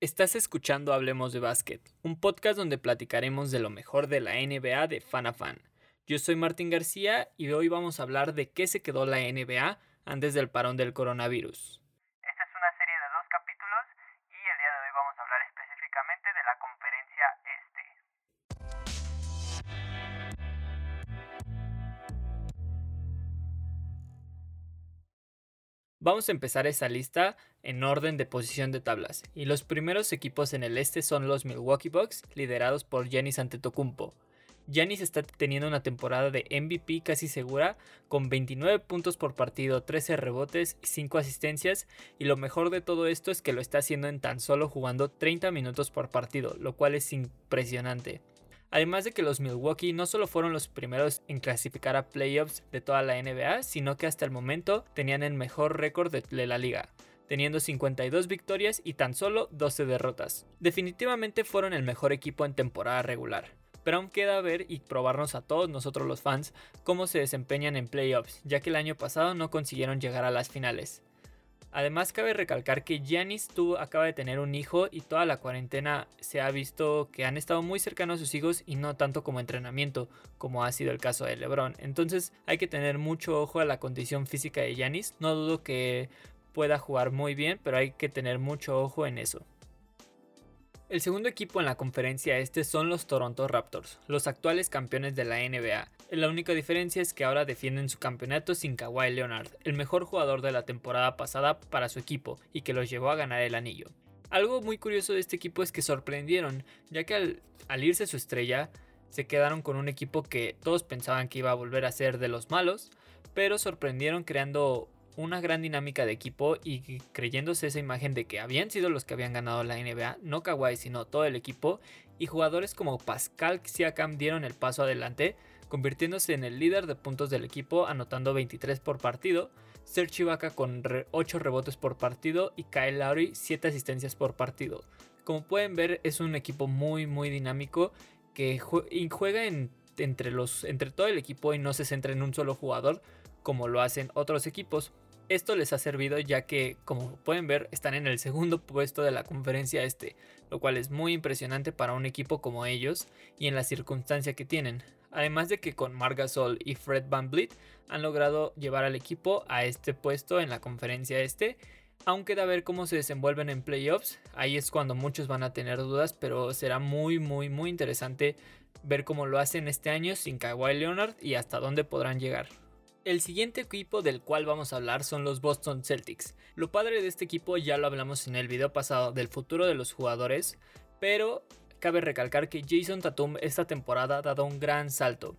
Estás escuchando Hablemos de Básquet, un podcast donde platicaremos de lo mejor de la NBA de fan a fan. Yo soy Martín García y hoy vamos a hablar de qué se quedó la NBA antes del parón del coronavirus. Vamos a empezar esa lista en orden de posición de tablas, y los primeros equipos en el este son los Milwaukee Bucks, liderados por Giannis Antetokounmpo. Giannis está teniendo una temporada de MVP casi segura, con 29 puntos por partido, 13 rebotes y 5 asistencias, y lo mejor de todo esto es que lo está haciendo en tan solo jugando 30 minutos por partido, lo cual es impresionante. Además de que los Milwaukee no solo fueron los primeros en clasificar a playoffs de toda la NBA, sino que hasta el momento tenían el mejor récord de la liga, teniendo 52 victorias y tan solo 12 derrotas. Definitivamente fueron el mejor equipo en temporada regular. Pero aún queda ver y probarnos a todos nosotros los fans cómo se desempeñan en playoffs, ya que el año pasado no consiguieron llegar a las finales. Además cabe recalcar que Giannis tuvo, acaba de tener un hijo y toda la cuarentena se ha visto que han estado muy cercanos a sus hijos y no tanto como entrenamiento, como ha sido el caso de LeBron. Entonces hay que tener mucho ojo a la condición física de Giannis. No dudo que pueda jugar muy bien, pero hay que tener mucho ojo en eso. El segundo equipo en la conferencia este son los Toronto Raptors, los actuales campeones de la NBA. La única diferencia es que ahora defienden su campeonato sin Kawhi Leonard, el mejor jugador de la temporada pasada para su equipo y que los llevó a ganar el anillo. Algo muy curioso de este equipo es que sorprendieron, ya que al, irse su estrella, se quedaron con un equipo que todos pensaban que iba a volver a ser de los malos, pero sorprendieron creando una gran dinámica de equipo y creyéndose esa imagen de que habían sido los que habían ganado la NBA, no Kawhi, sino todo el equipo, y jugadores como Pascal Siakam dieron el paso adelante, convirtiéndose en el líder de puntos del equipo, anotando 23 por partido, Serge Ibaka con 8 rebotes por partido y Kyle Lowry 7 asistencias por partido. Como pueden ver, es un equipo muy muy dinámico que juega entre, todo el equipo y no se centra en un solo jugador como lo hacen otros equipos. Esto les ha servido ya que, como pueden ver, están en el segundo puesto de la conferencia este, lo cual es muy impresionante para un equipo como ellos y en la circunstancia que tienen. Además de que con Margasol y Fred Van Vliet han logrado llevar al equipo a este puesto en la conferencia este. Aunque de ver cómo se desenvuelven en playoffs, ahí es cuando muchos van a tener dudas, pero será muy muy muy interesante ver cómo lo hacen este año sin Kawhi Leonard y hasta dónde podrán llegar. El siguiente equipo del cual vamos a hablar son los Boston Celtics. Lo padre de este equipo ya lo hablamos en el video pasado del futuro de los jugadores, pero cabe recalcar que Jason Tatum esta temporada ha dado un gran salto.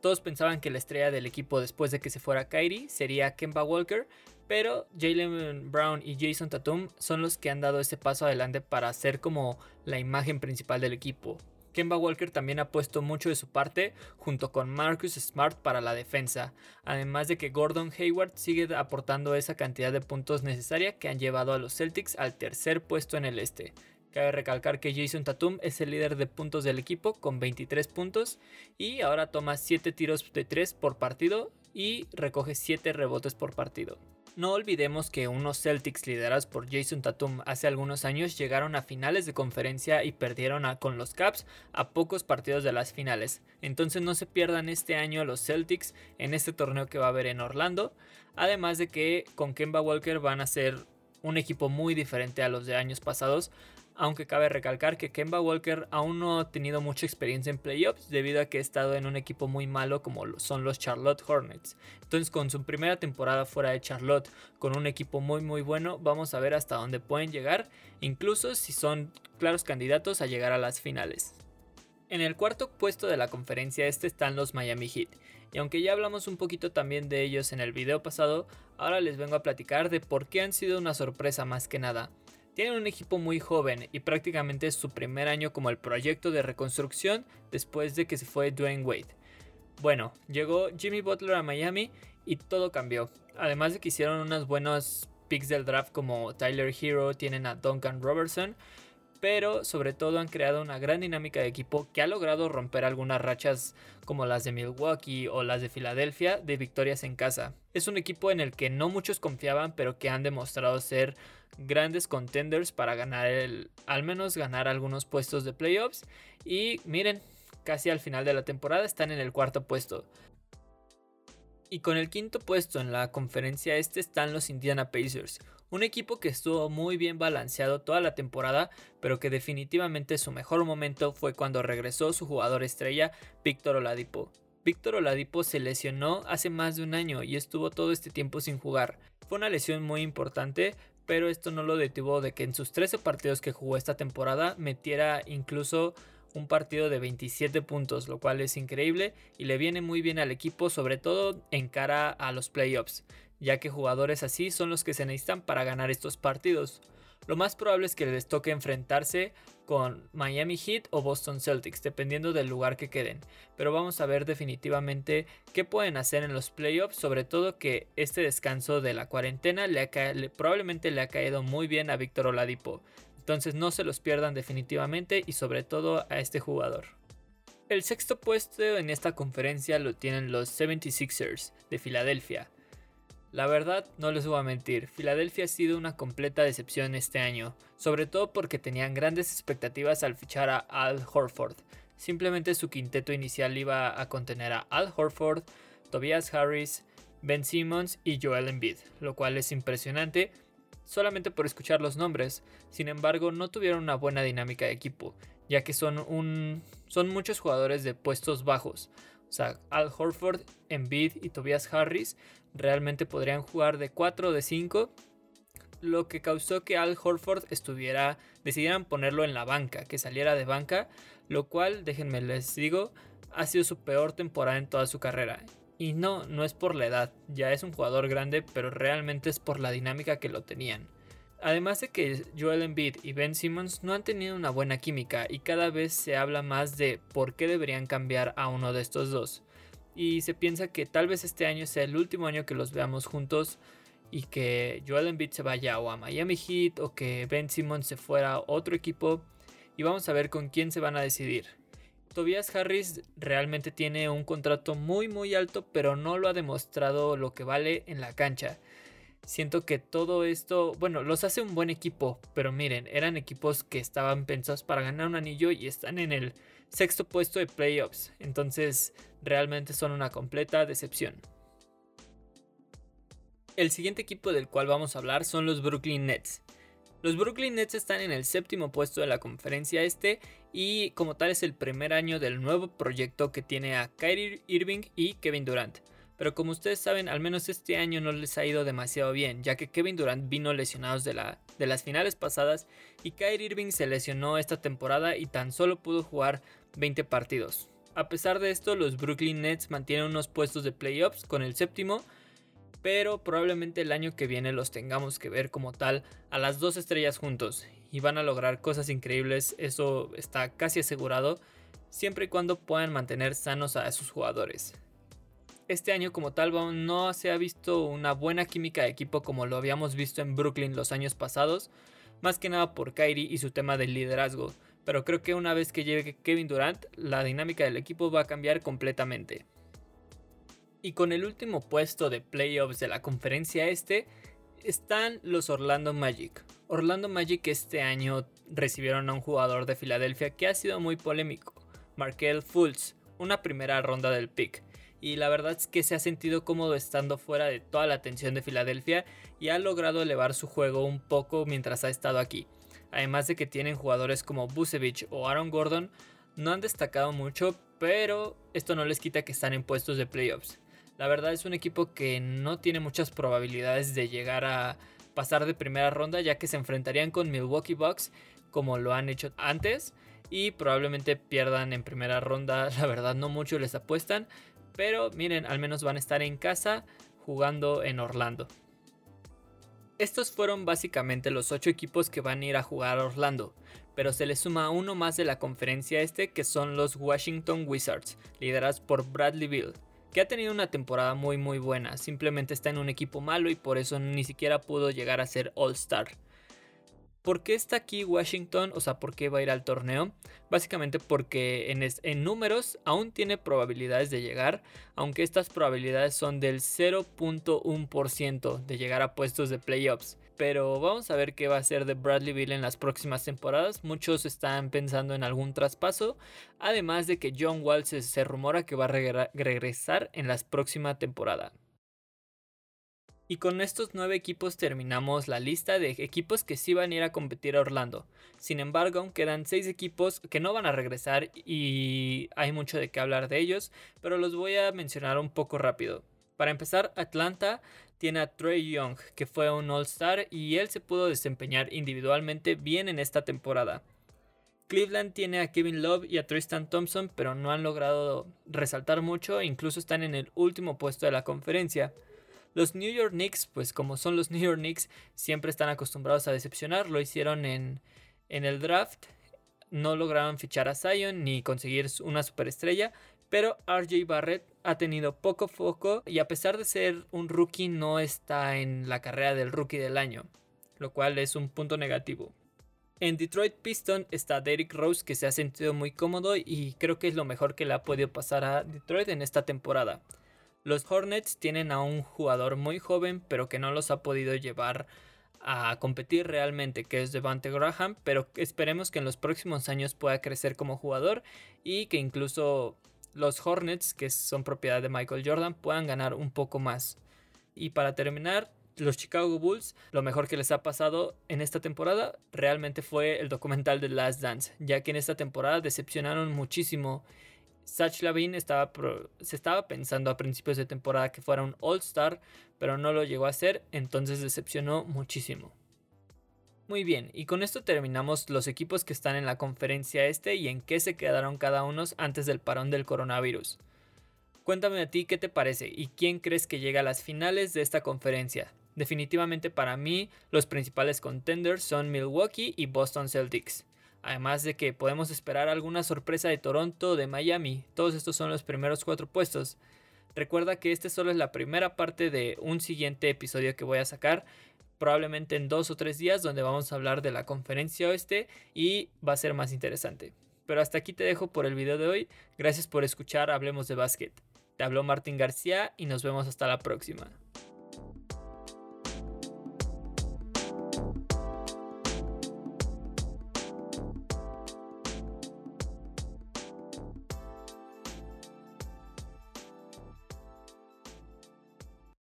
Todos pensaban que la estrella del equipo después de que se fuera Kyrie sería Kemba Walker, pero Jalen Brown y Jason Tatum son los que han dado ese paso adelante para ser como la imagen principal del equipo. Kemba Walker también ha puesto mucho de su parte junto con Marcus Smart para la defensa, además de que Gordon Hayward sigue aportando esa cantidad de puntos necesaria que han llevado a los Celtics al tercer puesto en el este. Cabe recalcar que Jason Tatum es el líder de puntos del equipo con 23 puntos y ahora toma 7 tiros de 3 por partido y recoge 7 rebotes por partido. No olvidemos que unos Celtics liderados por Jason Tatum hace algunos años llegaron a finales de conferencia y perdieron con los Caps a pocos partidos de las finales. Entonces no se pierdan este año los Celtics en este torneo que va a haber en Orlando. Además de que con Kemba Walker van a ser un equipo muy diferente a los de años pasados, aunque cabe recalcar que Kemba Walker aún no ha tenido mucha experiencia en playoffs debido a que ha estado en un equipo muy malo como son los Charlotte Hornets. Entonces con su primera temporada fuera de Charlotte con un equipo muy muy bueno vamos a ver hasta dónde pueden llegar, incluso si son claros candidatos a llegar a las finales. En el cuarto puesto de la conferencia este están los Miami Heat, y aunque ya hablamos un poquito también de ellos en el video pasado, ahora les vengo a platicar de por qué han sido una sorpresa más que nada. Tienen un equipo muy joven y prácticamente es su primer año como el proyecto de reconstrucción después de que se fue Dwayne Wade. Bueno, llegó Jimmy Butler a Miami y todo cambió. Además de que hicieron unos buenos picks del draft como Tyler Hero, tienen a Duncan Robertson, pero sobre todo han creado una gran dinámica de equipo que ha logrado romper algunas rachas como las de Milwaukee o las de Filadelfia de victorias en casa. Es un equipo en el que no muchos confiaban, pero que han demostrado ser grandes contenders para ganar el, al menos ganar algunos puestos de playoffs. Y miren, casi al final de la temporada están en el cuarto puesto. Y con el quinto puesto en la conferencia este están los Indiana Pacers, un equipo que estuvo muy bien balanceado toda la temporada, pero que definitivamente su mejor momento fue cuando regresó su jugador estrella, Víctor Oladipo. Víctor Oladipo se lesionó hace más de un año y estuvo todo este tiempo sin jugar. Fue una lesión muy importante, pero esto no lo detuvo de que en sus 13 partidos que jugó esta temporada metiera incluso un partido de 27 puntos, lo cual es increíble y le viene muy bien al equipo, sobre todo en cara a los playoffs ya que jugadores así son los que se necesitan para ganar estos partidos. Lo más probable es que les toque enfrentarse con Miami Heat o Boston Celtics, dependiendo del lugar que queden. Pero vamos a ver definitivamente qué pueden hacer en los playoffs, sobre todo que este descanso de la cuarentena le, probablemente le ha caído muy bien a Víctor Oladipo. Entonces no se los pierdan definitivamente y sobre todo a este jugador. El sexto puesto en esta conferencia lo tienen los 76ers de Filadelfia. La verdad, no les voy a mentir, Filadelfia ha sido una completa decepción este año, sobre todo porque tenían grandes expectativas al fichar a Al Horford. Simplemente su quinteto inicial iba a contener a Al Horford, Tobias Harris, Ben Simmons y Joel Embiid, lo cual es impresionante solamente por escuchar los nombres. Sin embargo, no tuvieron una buena dinámica de equipo, ya que son, un, son muchos jugadores de puestos bajos. Sea, Al Horford, Embiid y Tobias Harris realmente podrían jugar de 4 o de 5, lo que causó que Al Horford estuviera, decidieran ponerlo en la banca, que saliera de banca, lo cual, déjenme les digo, ha sido su peor temporada en toda su carrera. Y no, no es por la edad, ya es un jugador grande, pero realmente es por la dinámica que lo tenían. Además de que Joel Embiid y Ben Simmons no han tenido una buena química y cada vez se habla más de por qué deberían cambiar a uno de estos dos y se piensa que tal vez este año sea el último año que los veamos juntos y que Joel Embiid se vaya o a Miami Heat o que Ben Simmons se fuera a otro equipo y vamos a ver con quién se van a decidir. Tobias Harris realmente tiene un contrato muy muy alto pero no lo ha demostrado lo que vale en la cancha. Siento que todo esto, bueno, los hace un buen equipo, pero miren, eran equipos que estaban pensados para ganar un anillo y están en el sexto puesto de playoffs. Entonces, realmente son una completa decepción. El siguiente equipo del cual vamos a hablar son los Brooklyn Nets. Los Brooklyn Nets están en el séptimo puesto de la conferencia este y como tal es el primer año del nuevo proyecto que tiene a Kyrie Irving y Kevin Durant. Pero como ustedes saben, al menos este año no les ha ido demasiado bien, ya que Kevin Durant vino lesionados de, la, de las finales pasadas y Kyrie Irving se lesionó esta temporada y tan solo pudo jugar 20 partidos. A pesar de esto, los Brooklyn Nets mantienen unos puestos de playoffs con el séptimo, pero probablemente el año que viene los tengamos que ver como tal a las dos estrellas juntos y van a lograr cosas increíbles, eso está casi asegurado, siempre y cuando puedan mantener sanos a sus jugadores este año como tal no se ha visto una buena química de equipo como lo habíamos visto en Brooklyn los años pasados, más que nada por Kyrie y su tema del liderazgo, pero creo que una vez que llegue Kevin Durant, la dinámica del equipo va a cambiar completamente. Y con el último puesto de playoffs de la conferencia este, están los Orlando Magic. Orlando Magic este año recibieron a un jugador de Filadelfia que ha sido muy polémico, Markel Fultz, una primera ronda del pick y la verdad es que se ha sentido cómodo estando fuera de toda la atención de Filadelfia y ha logrado elevar su juego un poco mientras ha estado aquí. Además de que tienen jugadores como Busevich o Aaron Gordon, no han destacado mucho, pero esto no les quita que están en puestos de playoffs. La verdad es un equipo que no tiene muchas probabilidades de llegar a pasar de primera ronda ya que se enfrentarían con Milwaukee Bucks como lo han hecho antes y probablemente pierdan en primera ronda, la verdad no mucho les apuestan, pero miren, al menos van a estar en casa jugando en Orlando. Estos fueron básicamente los 8 equipos que van a ir a jugar a Orlando, pero se le suma uno más de la conferencia este que son los Washington Wizards, liderados por Bradley Bill, que ha tenido una temporada muy muy buena, simplemente está en un equipo malo y por eso ni siquiera pudo llegar a ser All Star. ¿Por qué está aquí Washington? O sea, ¿por qué va a ir al torneo? Básicamente porque en, números aún tiene probabilidades de llegar, aunque estas probabilidades son del 0.1% de llegar a puestos de playoffs. Pero vamos a ver qué va a hacer de Bradley Bill en las próximas temporadas. Muchos están pensando en algún traspaso, además de que John Wall se rumora que va a regresar en la próxima temporada. Y con estos nueve equipos terminamos la lista de equipos que sí van a ir a competir a Orlando. Sin embargo, quedan seis equipos que no van a regresar y hay mucho de qué hablar de ellos, pero los voy a mencionar un poco rápido. Para empezar, Atlanta tiene a Trey Young, que fue un All-Star y él se pudo desempeñar individualmente bien en esta temporada. Cleveland tiene a Kevin Love y a Tristan Thompson, pero no han logrado resaltar mucho, incluso están en el último puesto de la conferencia. Los New York Knicks, pues como son los New York Knicks, siempre están acostumbrados a decepcionar. Lo hicieron en, en el draft. No lograron fichar a Zion ni conseguir una superestrella. Pero RJ Barrett ha tenido poco foco y a pesar de ser un rookie no está en la carrera del rookie del año. Lo cual es un punto negativo. En Detroit Piston está Derrick Rose que se ha sentido muy cómodo y creo que es lo mejor que le ha podido pasar a Detroit en esta temporada. Los Hornets tienen a un jugador muy joven, pero que no los ha podido llevar a competir realmente, que es Devante Graham, pero esperemos que en los próximos años pueda crecer como jugador y que incluso los Hornets, que son propiedad de Michael Jordan, puedan ganar un poco más. Y para terminar, los Chicago Bulls, lo mejor que les ha pasado en esta temporada realmente fue el documental de Last Dance, ya que en esta temporada decepcionaron muchísimo Sach Lavin estaba se estaba pensando a principios de temporada que fuera un All-Star, pero no lo llegó a hacer, entonces decepcionó muchísimo. Muy bien, y con esto terminamos los equipos que están en la conferencia este y en qué se quedaron cada uno antes del parón del coronavirus. Cuéntame a ti qué te parece y quién crees que llega a las finales de esta conferencia. Definitivamente para mí los principales contenders son Milwaukee y Boston Celtics. Además de que podemos esperar alguna sorpresa de Toronto o de Miami. Todos estos son los primeros cuatro puestos. Recuerda que este solo es la primera parte de un siguiente episodio que voy a sacar. Probablemente en dos o tres días donde vamos a hablar de la conferencia oeste y va a ser más interesante. Pero hasta aquí te dejo por el video de hoy. Gracias por escuchar Hablemos de Básquet. Te habló Martín García y nos vemos hasta la próxima.